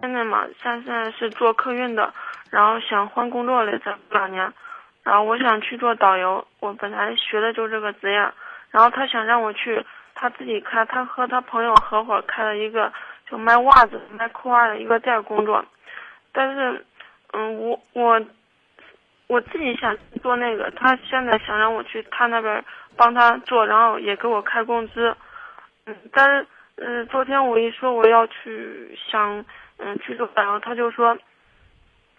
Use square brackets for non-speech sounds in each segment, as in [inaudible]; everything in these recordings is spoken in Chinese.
现在嘛，现在是做客运的，然后想换工作了，这两年，然后我想去做导游。我本来学的就是这个职业，然后他想让我去，他自己开，他和他朋友合伙开了一个就卖袜子、卖裤袜的一个店工作。但是，嗯，我我我自己想做那个，他现在想让我去他那边帮他做，然后也给我开工资。嗯，但是，嗯，昨天我一说我要去想。嗯，去做导游，他就说，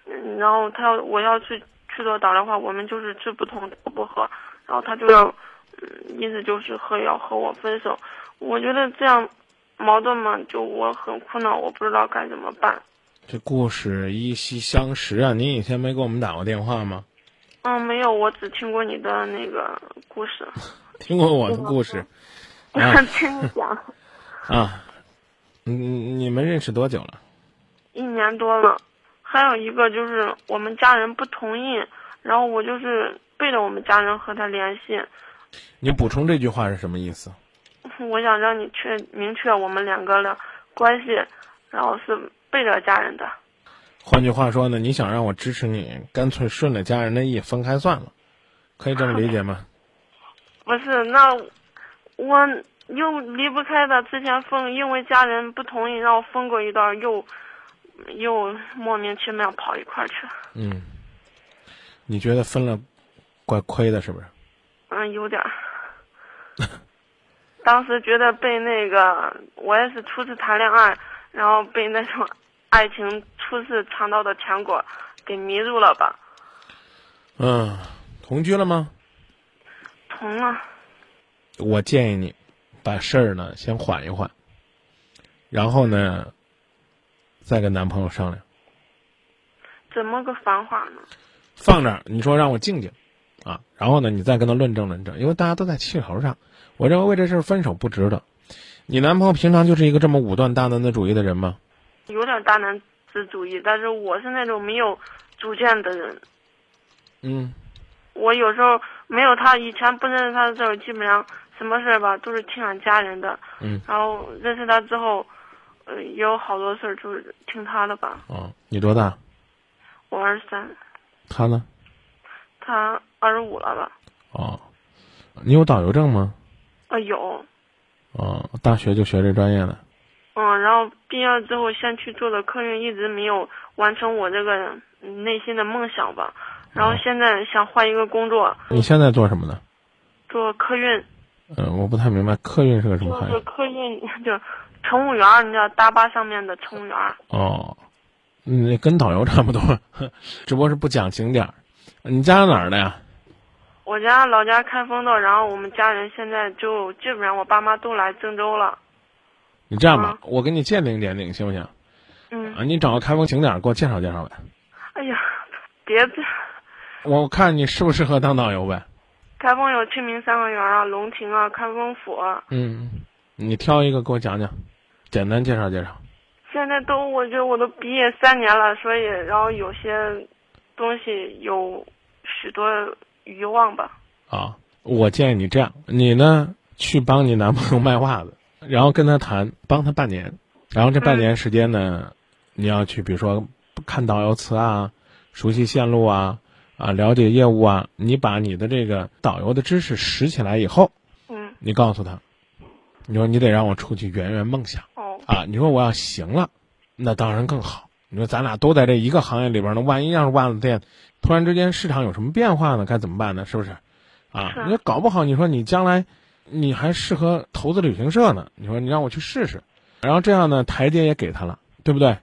嗯，然后他要我要去去做导的话，我们就是志不同道不合，然后他就要，嗯，意思就是和要和我分手。我觉得这样矛盾嘛，就我很苦恼，我不知道该怎么办。这故事依稀相识啊！您以前没给我们打过电话吗？嗯，没有，我只听过你的那个故事。[laughs] 听过我的故事？[laughs] 听你讲。[laughs] 啊，你，你们认识多久了？一年多了，还有一个就是我们家人不同意，然后我就是背着我们家人和他联系。你补充这句话是什么意思？[laughs] 我想让你确明确我们两个的关系，然后是背着家人的。换句话说呢，你想让我支持你，干脆顺着家人的意分开算了，可以这么理解吗？[laughs] 不是，那我又离不开他，之前分因为家人不同意，让我分过一段又。又莫名其妙跑一块去了。嗯，你觉得分了，怪亏的，是不是？嗯，有点儿。[laughs] 当时觉得被那个，我也是初次谈恋爱，然后被那种爱情初次尝到的甜果给迷住了吧。嗯，同居了吗？同了。我建议你，把事儿呢先缓一缓，然后呢。再跟男朋友商量，怎么个方法呢？放这儿，你说让我静静，啊，然后呢，你再跟他论证论证，因为大家都在气头上。我认为为这事分手不值得。你男朋友平常就是一个这么武断大男子主义的人吗？有点大男子主义，但是我是那种没有主见的人。嗯。我有时候没有他，以前不认识他的时候，基本上什么事儿吧都是听俺家人的。嗯。然后认识他之后。也有好多事儿，就是听他的吧。哦，你多大？我二十三。他呢？他二十五了吧？哦，你有导游证吗？啊，有。哦，大学就学这专业的。嗯，然后毕业之后先去做的客运，一直没有完成我这个内心的梦想吧。然后现在想换一个工作。你现在做什么呢？做客运。嗯，我不太明白客运是个什么行业。客运 [laughs] 就。乘务员，你知道大巴上面的乘务员。哦，嗯，跟导游差不多，[laughs] 只不过是不讲景点。你家哪儿的呀？我家老家开封的，然后我们家人现在就基本上我爸妈都来郑州了。你这样吧，我给你鉴定鉴定，行不行？嗯。啊，你找个开封景点给我介绍介绍呗。哎呀，别这。我看你适不适合当导游呗。开封有清明三合园啊，龙亭啊，开封府。嗯，你挑一个给我讲讲。简单介绍介绍。现在都，我觉得我都毕业三年了，所以然后有些东西有许多遗忘吧。啊，我建议你这样，你呢去帮你男朋友卖袜子，然后跟他谈，帮他半年，然后这半年时间呢，你要去，比如说看导游词啊，熟悉线路啊，啊，了解业务啊，你把你的这个导游的知识拾起来以后，嗯，你告诉他，你说你得让我出去圆圆梦想。哦啊，你说我要行了，那当然更好。你说咱俩都在这一个行业里边呢，万一要是袜子店突然之间市场有什么变化呢，该怎么办呢？是不是？啊，你说搞不好，你说你将来你还适合投资旅行社呢。你说你让我去试试，然后这样呢，台阶也给他了，对不对？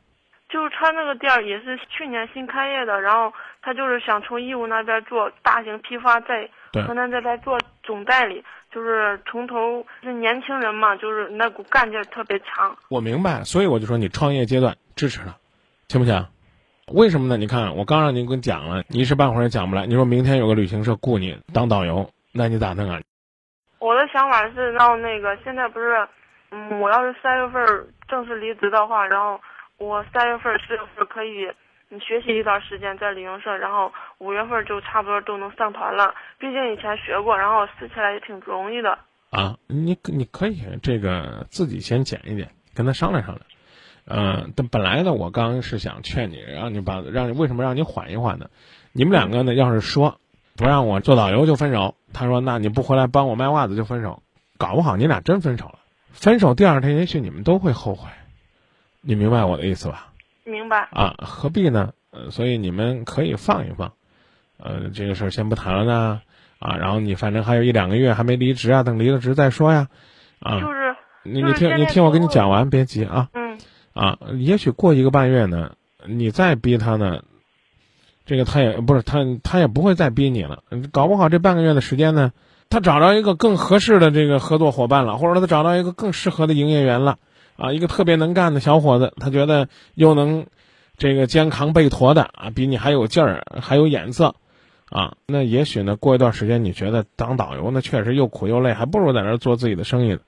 就是他那个店儿也是去年新开业的，然后他就是想从义乌那边做大型批发，在河南这边做总代理。就是从头是年轻人嘛，就是那股干劲特别强。我明白，所以我就说你创业阶段支持他，行不行？为什么呢？你看我刚让您跟讲了，你一时半会儿也讲不来。你说明天有个旅行社雇你当导游，那你咋弄啊？我的想法是让那个现在不是，嗯，我要是三月份正式离职的话，然后我三月份四月份可以。你学习一段时间在旅行社，然后五月份就差不多都能上团了。毕竟以前学过，然后试起来也挺容易的。啊，你你可以这个自己先减一点，跟他商量商量。嗯，但本来呢，我刚是想劝你，让你把让你为什么让你缓一缓呢？你们两个呢，要是说不让我做导游就分手，他说那你不回来帮我卖袜子就分手，搞不好你俩真分手了。分手第二天，也许你们都会后悔。你明白我的意思吧？明白。啊，何必呢？呃，所以你们可以放一放，呃，这个事儿先不谈了呢。啊，然后你反正还有一两个月还没离职啊，等离了职再说呀。啊，就是你你听你听我跟你讲完，别急啊。嗯。啊，也许过一个半月呢，你再逼他呢，这个他也不是他他也不会再逼你了。搞不好这半个月的时间呢，他找着一个更合适的这个合作伙伴了，或者他找到一个更适合的营业员了。啊，一个特别能干的小伙子，他觉得又能这个肩扛背驮的啊，比你还有劲儿，还有眼色。啊，那也许呢，过一段时间你觉得当导游那确实又苦又累，还不如在那儿做自己的生意呢。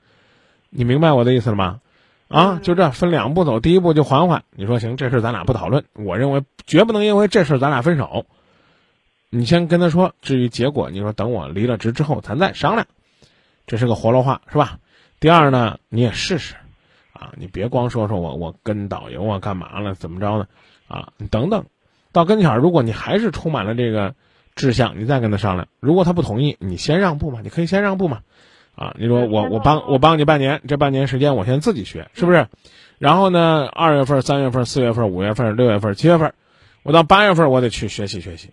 你明白我的意思了吗？啊，就这分两步走，第一步就缓缓。你说行，这事咱俩不讨论。我认为绝不能因为这事咱俩分手。你先跟他说，至于结果，你说等我离了职之后咱再商量。这是个活络话，是吧？第二呢，你也试试，啊，你别光说说我我跟导游啊干嘛了，怎么着呢？啊，你等等，到跟前儿，如果你还是充满了这个。志向，你再跟他商量。如果他不同意，你先让步嘛，你可以先让步嘛，啊，你说我我帮我帮你半年，这半年时间我先自己学，是不是？然后呢，二月份、三月份、四月份、五月份、六月份、七月份，我到八月份我得去学习学习，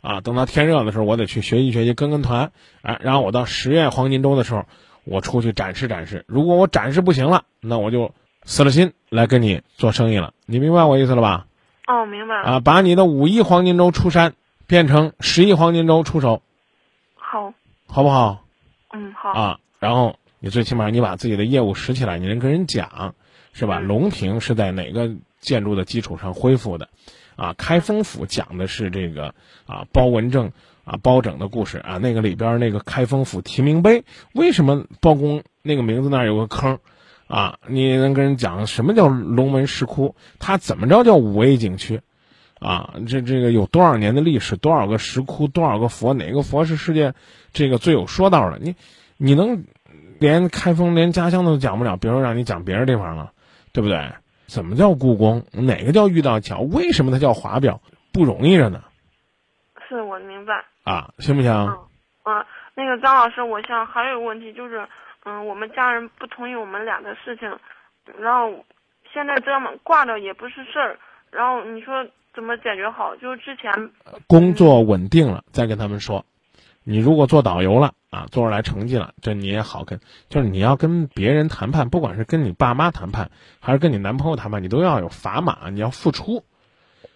啊，等到天热的时候我得去学习学习，跟跟团，哎，然后我到十月黄金周的时候，我出去展示展示。如果我展示不行了，那我就死了心来跟你做生意了。你明白我意思了吧？哦，明白了。啊，把你的五一黄金周出山。变成十亿黄金周出手，好，好不好？嗯，好啊。然后你最起码你把自己的业务拾起来，你能跟人讲，是吧？龙庭是在哪个建筑的基础上恢复的？啊，开封府讲的是这个啊包文正啊包拯的故事啊。那个里边那个开封府提名碑，为什么包公那个名字那儿有个坑？啊，你能跟人讲什么叫龙门石窟？它怎么着叫五 A 景区？啊，这这个有多少年的历史？多少个石窟？多少个佛？哪个佛是世界这个最有说道的？你，你能连开封连家乡都讲不了，别说让你讲别的地方了，对不对？怎么叫故宫？哪个叫玉道桥？为什么它叫华表？不容易着呢。是我明白。啊，行不行？嗯，那个张老师，我想还有个问题就是，嗯，我们家人不同意我们俩的事情，然后现在这么挂着也不是事儿，然后你说。怎么解决好？就是之前工作稳定了，再跟他们说。你如果做导游了啊，做出来成绩了，这你也好跟。就是你要跟别人谈判，不管是跟你爸妈谈判，还是跟你男朋友谈判，你都要有砝码，你要付出。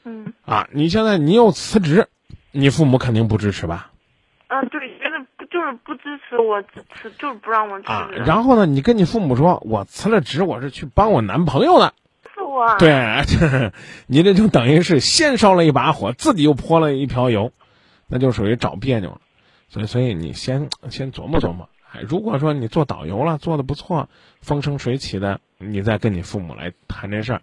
嗯。啊，你现在你又辞职，你父母肯定不支持吧？啊，对，现在就是不支持我辞，就是不让我辞。啊，然后呢，你跟你父母说，我辞了职，我是去帮我男朋友的。是我对，[laughs] 你这就等于是先烧了一把火，自己又泼了一瓢油，那就属于找别扭了。所以，所以你先先琢磨琢磨。哎，如果说你做导游了，做的不错，风生水起的，你再跟你父母来谈这事儿，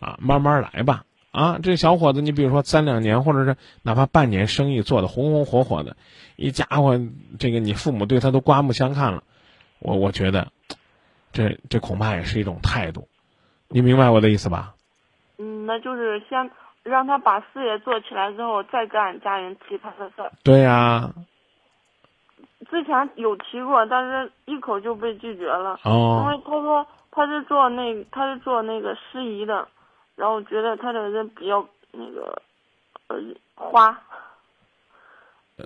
啊，慢慢来吧。啊，这小伙子，你比如说三两年，或者是哪怕半年，生意做的红红火火的，一家伙，这个你父母对他都刮目相看了。我我觉得，这这恐怕也是一种态度。你明白我的意思吧？嗯，那就是先让他把事业做起来之后，再跟俺家人提他的事儿。对呀。之前有提过，但是一口就被拒绝了。哦。因为他说他是做那他是做那个司仪的，然后觉得他这个人比较那个呃花，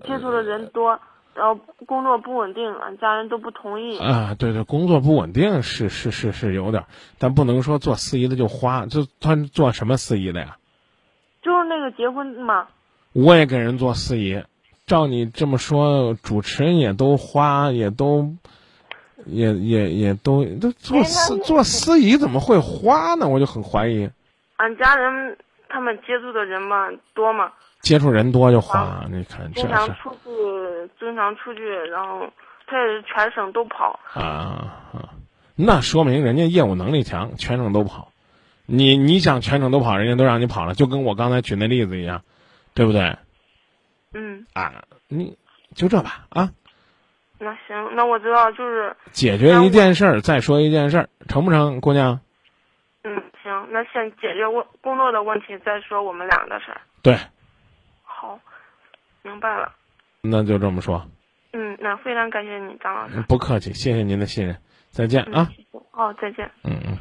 接触的人多。然后工作不稳定，俺家人都不同意。啊，对对，工作不稳定是是是是有点，但不能说做司仪的就花，就他做什么司仪的呀？就是那个结婚嘛。我也给人做司仪，照你这么说，主持人也都花，也都，也也也都都做司做司仪怎么会花呢？我就很怀疑。俺家人他们接触的人嘛多嘛。接触人多就花，你看这经常出去，经常出去，然后他也是全省都跑。啊那说明人家业务能力强，全省都跑。你你想全省都跑，人家都让你跑了，就跟我刚才举那例子一样，对不对？嗯。啊，你就这吧啊。那行，那我知道，就是解决一件事儿，再说一件事儿，成不成，姑娘？嗯，行，那先解决问工作的问题，再说我们俩的事儿。对。好，明白了。那就这么说。嗯，那非常感谢你，张老师。不客气，谢谢您的信任。再见啊。哦，再见。嗯嗯。